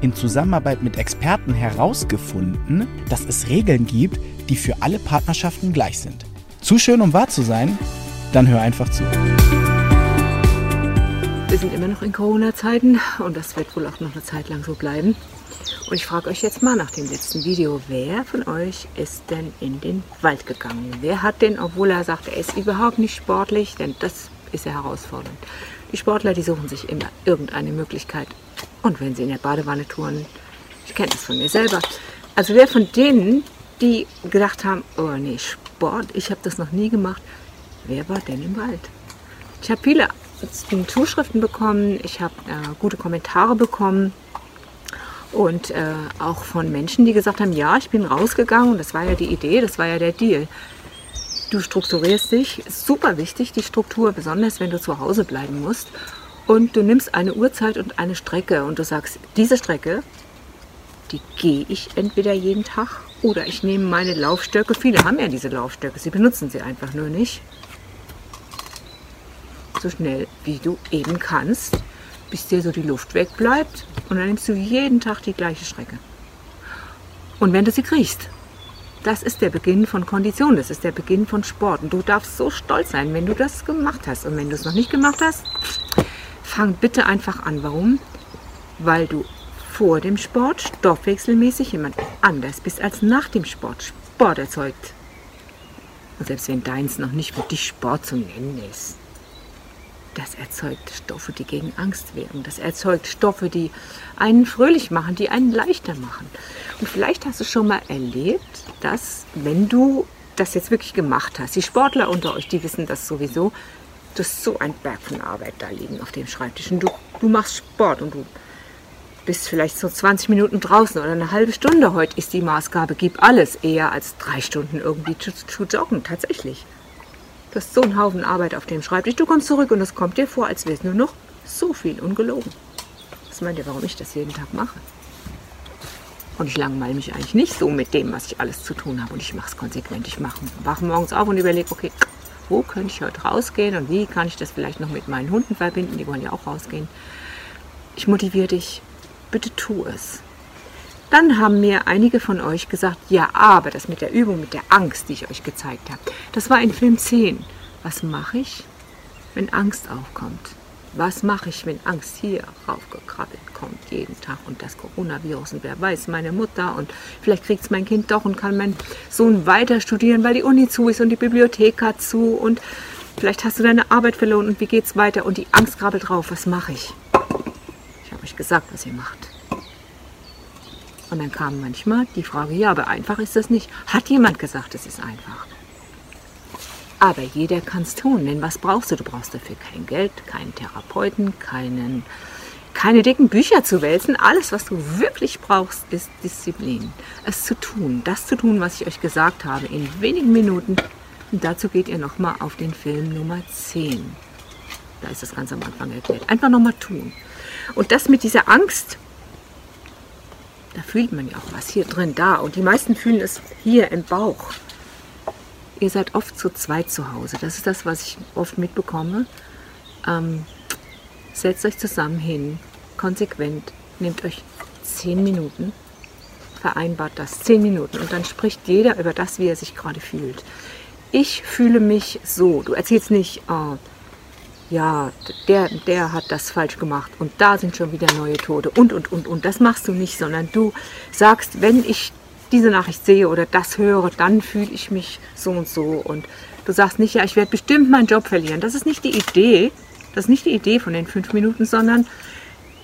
in Zusammenarbeit mit Experten herausgefunden, dass es Regeln gibt, die für alle Partnerschaften gleich sind. Zu schön, um wahr zu sein? Dann hör einfach zu. Wir sind immer noch in Corona-Zeiten und das wird wohl auch noch eine Zeit lang so bleiben. Und ich frage euch jetzt mal nach dem letzten Video, wer von euch ist denn in den Wald gegangen? Wer hat denn, obwohl er sagt, er ist überhaupt nicht sportlich, denn das ist ja herausfordernd. Die Sportler, die suchen sich immer irgendeine Möglichkeit. Und wenn sie in der Badewanne touren, ich kenne das von mir selber. Also wer von denen die gedacht haben, oh nee, Sport, ich habe das noch nie gemacht. Wer war denn im Wald? Ich habe viele Zuschriften bekommen, ich habe äh, gute Kommentare bekommen und äh, auch von Menschen, die gesagt haben, ja, ich bin rausgegangen, das war ja die Idee, das war ja der Deal. Du strukturierst dich, super wichtig, die Struktur, besonders wenn du zu Hause bleiben musst. Und du nimmst eine Uhrzeit und eine Strecke und du sagst, diese Strecke, die gehe ich entweder jeden Tag oder ich nehme meine Laufstöcke. Viele haben ja diese Laufstöcke, sie benutzen sie einfach nur nicht. So schnell wie du eben kannst, bis dir so die Luft wegbleibt. Und dann nimmst du jeden Tag die gleiche Strecke. Und wenn du sie kriegst, das ist der Beginn von Kondition, das ist der Beginn von Sport. Und du darfst so stolz sein, wenn du das gemacht hast. Und wenn du es noch nicht gemacht hast, fang bitte einfach an. Warum? Weil du vor dem Sport stoffwechselmäßig jemand anders bist als nach dem Sport Sport erzeugt. Und selbst wenn deins noch nicht für dich Sport zu nennen ist, das erzeugt Stoffe, die gegen Angst wirken. Das erzeugt Stoffe, die einen fröhlich machen, die einen leichter machen. Und vielleicht hast du schon mal erlebt, dass wenn du das jetzt wirklich gemacht hast, die Sportler unter euch, die wissen das sowieso, du hast so ein Berg von Arbeit da liegen auf dem Schreibtisch. Und du, du machst Sport und du bist vielleicht so 20 Minuten draußen oder eine halbe Stunde. Heute ist die Maßgabe, gib alles, eher als drei Stunden irgendwie zu, zu joggen, tatsächlich. Du hast so einen Haufen Arbeit auf dem Schreibtisch. Du kommst zurück und es kommt dir vor, als wäre es nur noch so viel ungelogen. Was meint ihr, warum ich das jeden Tag mache? Und ich langweile mich eigentlich nicht so mit dem, was ich alles zu tun habe. Und ich mache es konsequent. Ich mache, wache morgens auf und überlege, okay, wo könnte ich heute rausgehen und wie kann ich das vielleicht noch mit meinen Hunden verbinden? Die wollen ja auch rausgehen. Ich motiviere dich, bitte tu es. Dann haben mir einige von euch gesagt, ja, aber das mit der Übung, mit der Angst, die ich euch gezeigt habe, das war in Film 10. Was mache ich, wenn Angst aufkommt? Was mache ich, wenn Angst hier raufgekrabbelt kommt, jeden Tag und das Coronavirus und wer weiß, meine Mutter und vielleicht kriegt es mein Kind doch und kann mein Sohn weiter studieren, weil die Uni zu ist und die Bibliothek hat zu und vielleicht hast du deine Arbeit verloren und wie geht's weiter und die Angst krabbelt drauf. Was mache ich? euch gesagt, was ihr macht. Und dann kam manchmal die Frage, ja, aber einfach ist das nicht. Hat jemand gesagt, es ist einfach? Aber jeder kann es tun, denn was brauchst du? Du brauchst dafür kein Geld, keinen Therapeuten, keinen, keine dicken Bücher zu wälzen. Alles, was du wirklich brauchst, ist Disziplin. Es zu tun, das zu tun, was ich euch gesagt habe, in wenigen Minuten. Und dazu geht ihr nochmal auf den Film Nummer 10. Da ist das ganz am Anfang erklärt. Einfach nochmal tun. Und das mit dieser Angst, da fühlt man ja auch was hier drin, da. Und die meisten fühlen es hier im Bauch. Ihr seid oft zu zweit zu Hause. Das ist das, was ich oft mitbekomme. Ähm, setzt euch zusammen hin, konsequent, nehmt euch zehn Minuten, vereinbart das, zehn Minuten und dann spricht jeder über das, wie er sich gerade fühlt. Ich fühle mich so. Du erzählst nicht, oh, ja, der, der hat das falsch gemacht und da sind schon wieder neue Tote und, und, und, und. Das machst du nicht, sondern du sagst, wenn ich diese Nachricht sehe oder das höre, dann fühle ich mich so und so. Und du sagst nicht, ja, ich werde bestimmt meinen Job verlieren. Das ist nicht die Idee. Das ist nicht die Idee von den fünf Minuten, sondern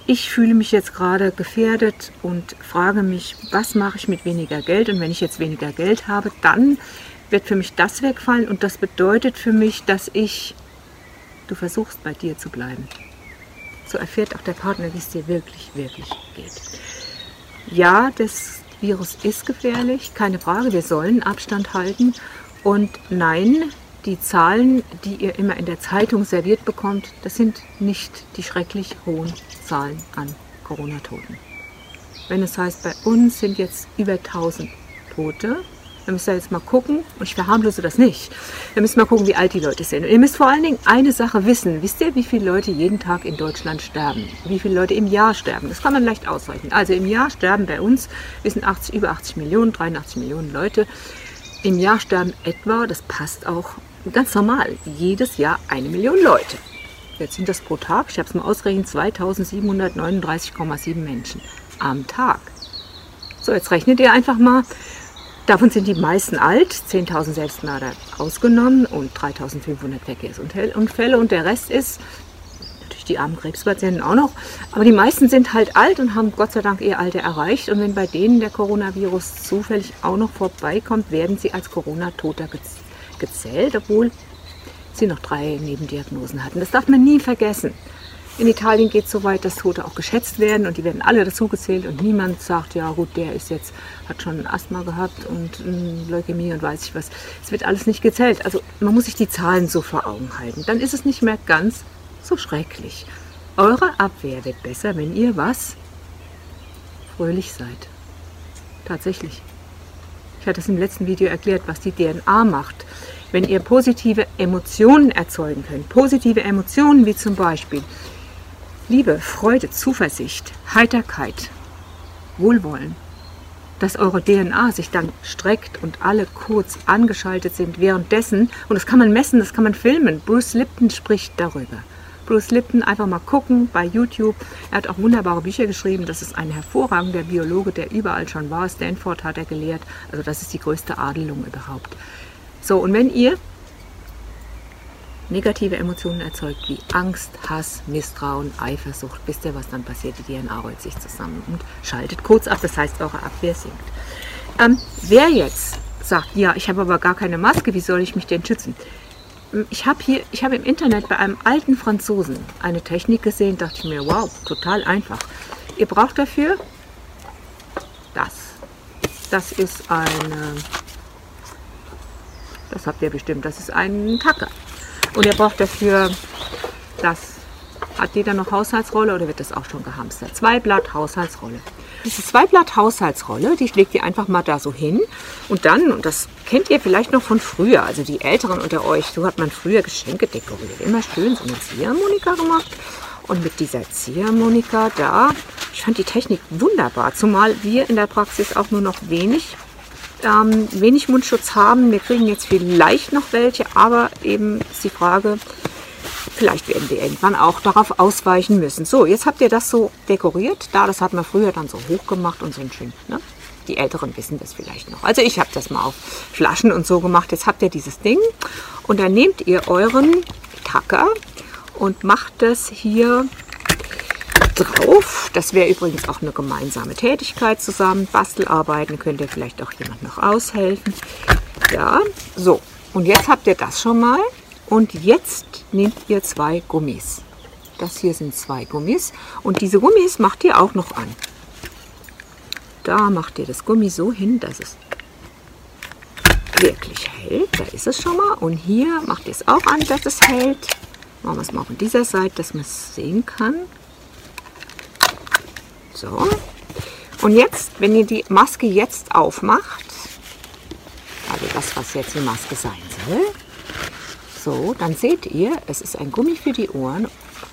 ich fühle mich jetzt gerade gefährdet und frage mich, was mache ich mit weniger Geld? Und wenn ich jetzt weniger Geld habe, dann wird für mich das wegfallen und das bedeutet für mich, dass ich Du versuchst bei dir zu bleiben. So erfährt auch der Partner, wie es dir wirklich, wirklich geht. Ja, das Virus ist gefährlich, keine Frage, wir sollen Abstand halten. Und nein, die Zahlen, die ihr immer in der Zeitung serviert bekommt, das sind nicht die schrecklich hohen Zahlen an Corona-Toten. Wenn es heißt, bei uns sind jetzt über 1000 Tote, dann müsst ihr jetzt mal gucken, und ich verharmlose das nicht, dann müsst mal gucken, wie alt die Leute sind. Und ihr müsst vor allen Dingen eine Sache wissen. Wisst ihr, wie viele Leute jeden Tag in Deutschland sterben? Wie viele Leute im Jahr sterben? Das kann man leicht ausrechnen. Also im Jahr sterben bei uns, wir sind 80, über 80 Millionen, 83 Millionen Leute. Im Jahr sterben etwa, das passt auch ganz normal, jedes Jahr eine Million Leute. Jetzt sind das pro Tag, ich habe es mal ausgerechnet, 2739,7 Menschen am Tag. So, jetzt rechnet ihr einfach mal. Davon sind die meisten alt, 10.000 Selbstmörder ausgenommen und 3.500 Verkehrsunfälle und der Rest ist natürlich die armen Krebspatienten auch noch. Aber die meisten sind halt alt und haben Gott sei Dank ihr Alter erreicht. Und wenn bei denen der Coronavirus zufällig auch noch vorbeikommt, werden sie als Corona-Toter gezählt, obwohl sie noch drei Nebendiagnosen hatten. Das darf man nie vergessen. In Italien geht es so weit, dass Tote auch geschätzt werden und die werden alle dazugezählt und niemand sagt, ja gut, der ist jetzt, hat schon Asthma gehabt und ähm, Leukämie und weiß ich was. Es wird alles nicht gezählt. Also man muss sich die Zahlen so vor Augen halten. Dann ist es nicht mehr ganz so schrecklich. Eure Abwehr wird besser, wenn ihr was? Fröhlich seid. Tatsächlich. Ich hatte es im letzten Video erklärt, was die DNA macht. Wenn ihr positive Emotionen erzeugen könnt, positive Emotionen wie zum Beispiel Liebe, Freude, Zuversicht, Heiterkeit, Wohlwollen, dass eure DNA sich dann streckt und alle kurz angeschaltet sind währenddessen. Und das kann man messen, das kann man filmen. Bruce Lipton spricht darüber. Bruce Lipton einfach mal gucken bei YouTube. Er hat auch wunderbare Bücher geschrieben. Das ist ein hervorragender Biologe, der überall schon war. Stanford hat er gelehrt. Also das ist die größte Adelung überhaupt. So, und wenn ihr negative Emotionen erzeugt, wie Angst, Hass, Misstrauen, Eifersucht, wisst ihr, was dann passiert? Die DNA rollt sich zusammen und schaltet kurz ab, das heißt, eure Abwehr sinkt. Ähm, wer jetzt sagt, ja, ich habe aber gar keine Maske, wie soll ich mich denn schützen? Ähm, ich habe hier, ich habe im Internet bei einem alten Franzosen eine Technik gesehen, dachte ich mir, wow, total einfach. Ihr braucht dafür das. Das ist eine, das habt ihr bestimmt, das ist ein Tacker. Und ihr braucht dafür das. Hat jeder noch Haushaltsrolle oder wird das auch schon gehamstert? Zwei Blatt Haushaltsrolle. Diese zwei Blatt Haushaltsrolle, die legt ihr einfach mal da so hin. Und dann, und das kennt ihr vielleicht noch von früher, also die Älteren unter euch, so hat man früher Geschenke dekoriert. Immer schön so eine Ziehharmonika gemacht. Und mit dieser Ziehharmonika da, ich fand die Technik wunderbar, zumal wir in der Praxis auch nur noch wenig ähm, wenig Mundschutz haben. Wir kriegen jetzt vielleicht noch welche, aber eben ist die Frage, vielleicht werden wir irgendwann auch darauf ausweichen müssen. So, jetzt habt ihr das so dekoriert. Da, das hat man früher dann so hoch gemacht und so ein schön, ne? Die Älteren wissen das vielleicht noch. Also ich habe das mal auf Flaschen und so gemacht. Jetzt habt ihr dieses Ding und dann nehmt ihr euren Tacker und macht das hier drauf. Das wäre übrigens auch eine gemeinsame Tätigkeit zusammen. Bastelarbeiten könnt ihr vielleicht auch jemand noch aushelfen. Ja, so. Und jetzt habt ihr das schon mal. Und jetzt nehmt ihr zwei Gummis. Das hier sind zwei Gummis. Und diese Gummis macht ihr auch noch an. Da macht ihr das Gummi so hin, dass es wirklich hält. Da ist es schon mal. Und hier macht ihr es auch an, dass es hält. Machen wir es mal von dieser Seite, dass man es sehen kann. So. Und jetzt, wenn ihr die Maske jetzt aufmacht, also das, was jetzt die Maske sein soll, so, dann seht ihr, es ist ein Gummi für die Ohren.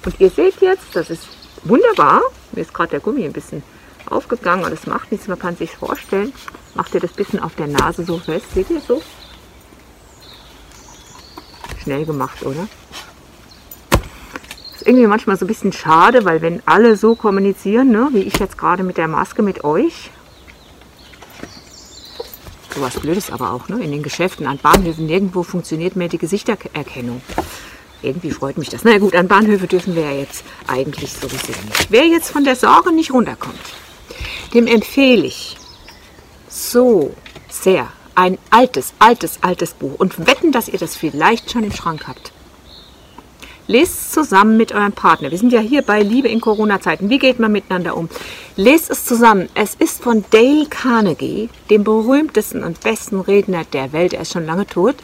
Und ihr seht jetzt, das ist wunderbar. Mir ist gerade der Gummi ein bisschen aufgegangen und es macht nichts, man kann sich vorstellen. Macht ihr das bisschen auf der Nase so fest, seht ihr so? Schnell gemacht, oder? Irgendwie manchmal so ein bisschen schade, weil wenn alle so kommunizieren, ne, wie ich jetzt gerade mit der Maske mit euch, so was Blödes aber auch, ne, in den Geschäften, an Bahnhöfen, nirgendwo funktioniert mehr die Gesichtererkennung. Irgendwie freut mich das. Na gut, an Bahnhöfe dürfen wir ja jetzt eigentlich sowieso nicht. Wer jetzt von der Sorge nicht runterkommt, dem empfehle ich so sehr ein altes, altes, altes Buch und wetten, dass ihr das vielleicht schon im Schrank habt. Lest zusammen mit eurem Partner. Wir sind ja hier bei Liebe in Corona-Zeiten. Wie geht man miteinander um? Lest es zusammen. Es ist von Dale Carnegie, dem berühmtesten und besten Redner der Welt. Er ist schon lange tot.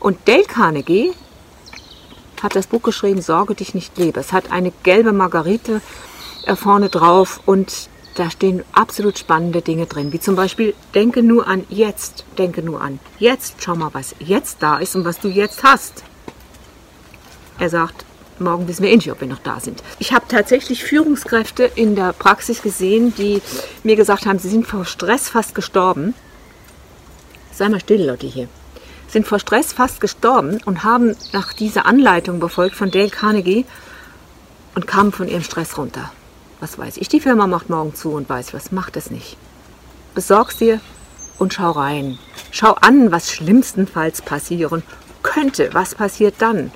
Und Dale Carnegie hat das Buch geschrieben, Sorge dich nicht lebe. Es hat eine gelbe Margarite äh, vorne drauf und da stehen absolut spannende Dinge drin, wie zum Beispiel, denke nur an jetzt, denke nur an jetzt, schau mal, was jetzt da ist und was du jetzt hast. Er sagt, morgen wissen wir eh nicht, ob wir noch da sind. Ich habe tatsächlich Führungskräfte in der Praxis gesehen, die mir gesagt haben, sie sind vor Stress fast gestorben. Sei mal still, Leute, hier. Sind vor Stress fast gestorben und haben nach dieser Anleitung befolgt von Dale Carnegie und kamen von ihrem Stress runter. Was weiß ich, die Firma macht morgen zu und weiß was, macht es nicht. Besorg's dir und schau rein. Schau an, was schlimmstenfalls passieren könnte. Was passiert dann?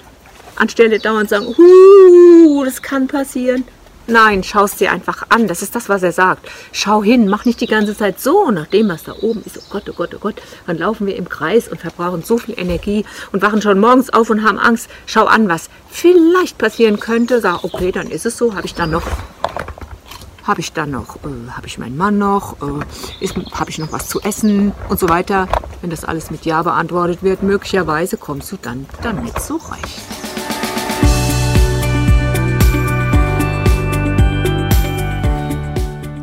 Anstelle dauernd sagen, huh, das kann passieren. Nein, schau es dir einfach an. Das ist das, was er sagt. Schau hin, mach nicht die ganze Zeit so nach dem, was da oben ist. Oh Gott, oh Gott, oh Gott. Dann laufen wir im Kreis und verbrauchen so viel Energie und wachen schon morgens auf und haben Angst. Schau an, was vielleicht passieren könnte. Sag, okay, dann ist es so. Habe ich dann noch habe ich dann noch, äh, habe ich meinen Mann noch, äh, habe ich noch was zu essen und so weiter. Wenn das alles mit Ja beantwortet wird, möglicherweise kommst du dann damit zurecht.